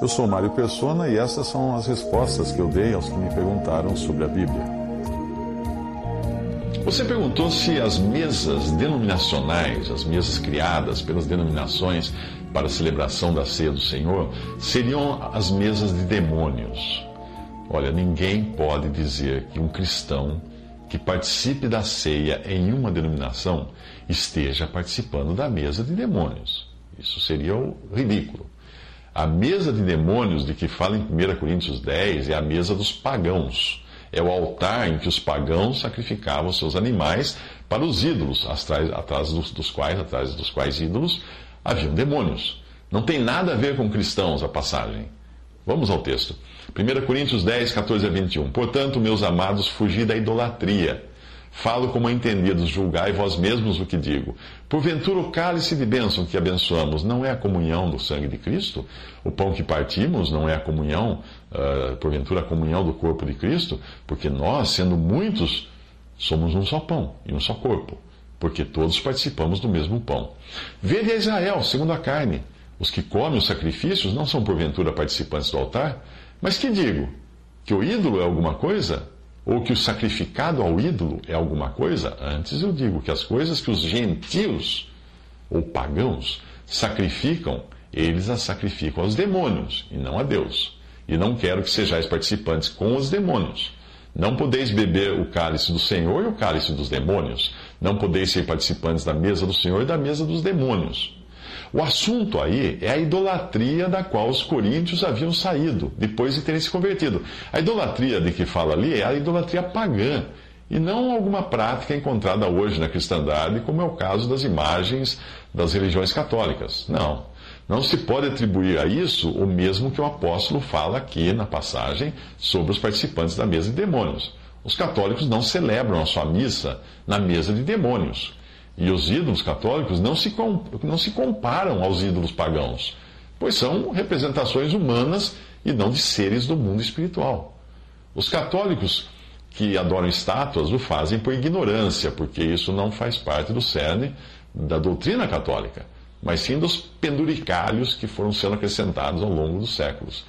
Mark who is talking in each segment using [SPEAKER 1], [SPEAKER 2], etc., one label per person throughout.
[SPEAKER 1] Eu sou Mário Persona e essas são as respostas que eu dei aos que me perguntaram sobre a Bíblia.
[SPEAKER 2] Você perguntou se as mesas denominacionais, as mesas criadas pelas denominações para a celebração da ceia do Senhor, seriam as mesas de demônios. Olha, ninguém pode dizer que um cristão que participe da ceia em uma denominação esteja participando da mesa de demônios. Isso seria ridículo. A mesa de demônios de que fala em 1 Coríntios 10 é a mesa dos pagãos. É o altar em que os pagãos sacrificavam seus animais para os ídolos, atrás, atrás dos, dos, quais, atrás dos quais ídolos haviam demônios. Não tem nada a ver com cristãos a passagem. Vamos ao texto. 1 Coríntios 10, 14 a 21. Portanto, meus amados, fugi da idolatria. Falo como entendidos, julgai vós mesmos o que digo. Porventura o cálice de bênção que abençoamos não é a comunhão do sangue de Cristo? O pão que partimos não é a comunhão, uh, porventura a comunhão do corpo de Cristo? Porque nós, sendo muitos, somos um só pão e um só corpo, porque todos participamos do mesmo pão. Vede a Israel, segundo a carne. Os que comem os sacrifícios não são porventura participantes do altar? Mas que digo? Que o ídolo é alguma coisa? Ou que o sacrificado ao ídolo é alguma coisa, antes eu digo que as coisas que os gentios ou pagãos sacrificam, eles as sacrificam aos demônios e não a Deus. E não quero que sejais participantes com os demônios. Não podeis beber o cálice do Senhor e o cálice dos demônios. Não podeis ser participantes da mesa do Senhor e da mesa dos demônios. O assunto aí é a idolatria da qual os coríntios haviam saído, depois de terem se convertido. A idolatria de que fala ali é a idolatria pagã, e não alguma prática encontrada hoje na cristandade, como é o caso das imagens das religiões católicas. Não. Não se pode atribuir a isso o mesmo que o apóstolo fala aqui na passagem sobre os participantes da mesa de demônios. Os católicos não celebram a sua missa na mesa de demônios. E os ídolos católicos não se, não se comparam aos ídolos pagãos, pois são representações humanas e não de seres do mundo espiritual. Os católicos que adoram estátuas o fazem por ignorância, porque isso não faz parte do cerne da doutrina católica, mas sim dos penduricalhos que foram sendo acrescentados ao longo dos séculos.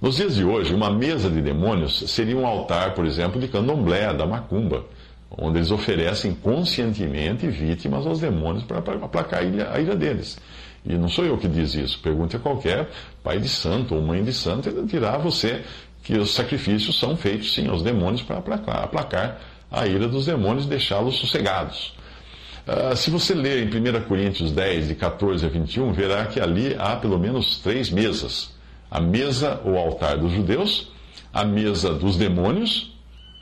[SPEAKER 2] Nos dias de hoje, uma mesa de demônios seria um altar, por exemplo, de candomblé, da macumba onde eles oferecem conscientemente vítimas aos demônios para aplacar a ira, a ira deles. E não sou eu que diz isso. Pergunte a qualquer pai de santo ou mãe de santo, ele dirá a você que os sacrifícios são feitos sim aos demônios para aplacar, aplacar a ira dos demônios e deixá-los sossegados. Uh, se você ler em 1 Coríntios 10, de 14 a 21, verá que ali há pelo menos três mesas: a mesa ou altar dos judeus, a mesa dos demônios,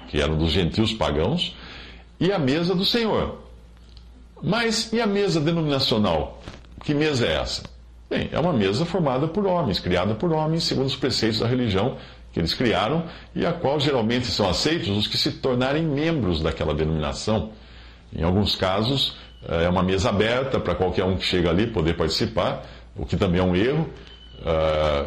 [SPEAKER 2] que eram dos gentios pagãos, e a mesa do Senhor. Mas e a mesa denominacional? Que mesa é essa? Bem, é uma mesa formada por homens, criada por homens, segundo os preceitos da religião que eles criaram, e a qual geralmente são aceitos os que se tornarem membros daquela denominação. Em alguns casos, é uma mesa aberta para qualquer um que chega ali poder participar, o que também é um erro, ah,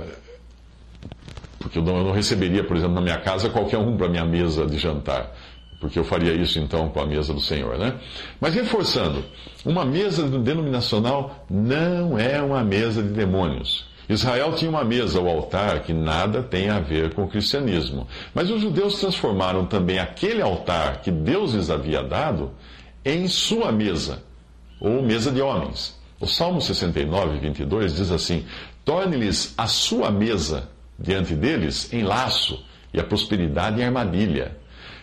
[SPEAKER 2] porque eu não receberia, por exemplo, na minha casa qualquer um para minha mesa de jantar porque eu faria isso então com a mesa do Senhor, né? Mas reforçando, uma mesa denominacional não é uma mesa de demônios. Israel tinha uma mesa, o altar, que nada tem a ver com o cristianismo. Mas os judeus transformaram também aquele altar que Deus lhes havia dado em sua mesa, ou mesa de homens. O Salmo 69, 22 diz assim: Torne-lhes a sua mesa diante deles em laço, e a prosperidade em armadilha.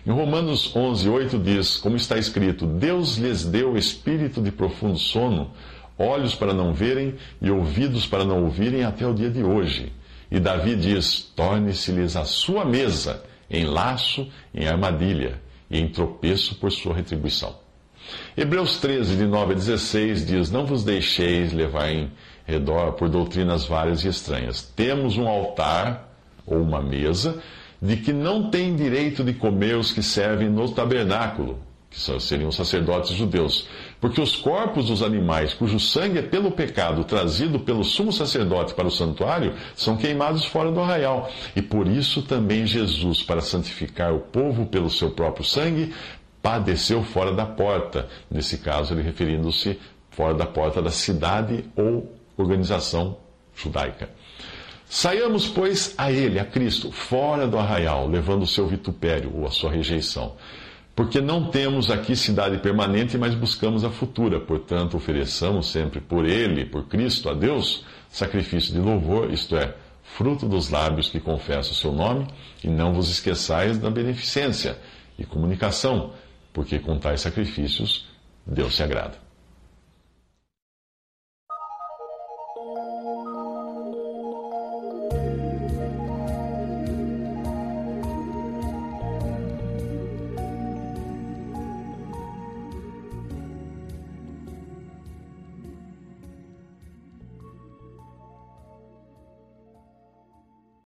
[SPEAKER 2] Em Romanos 11, 8 diz, como está escrito, Deus lhes deu espírito de profundo sono, olhos para não verem e ouvidos para não ouvirem até o dia de hoje. E Davi diz, torne-se-lhes a sua mesa em laço, em armadilha e em tropeço por sua retribuição. Hebreus 13, de 9 a 16 diz, não vos deixeis levar em redor por doutrinas várias e estranhas. Temos um altar ou uma mesa de que não têm direito de comer os que servem no tabernáculo, que seriam sacerdotes judeus, porque os corpos dos animais cujo sangue é pelo pecado trazido pelo sumo sacerdote para o santuário são queimados fora do arraial. E por isso também Jesus, para santificar o povo pelo seu próprio sangue, padeceu fora da porta, nesse caso ele referindo-se fora da porta da cidade ou organização judaica. Saiamos, pois, a Ele, a Cristo, fora do arraial, levando o seu vitupério ou a sua rejeição. Porque não temos aqui cidade permanente, mas buscamos a futura. Portanto, ofereçamos sempre por Ele, por Cristo, a Deus, sacrifício de louvor, isto é, fruto dos lábios que confessa o seu nome, e não vos esqueçais da beneficência e comunicação, porque com tais sacrifícios Deus se agrada.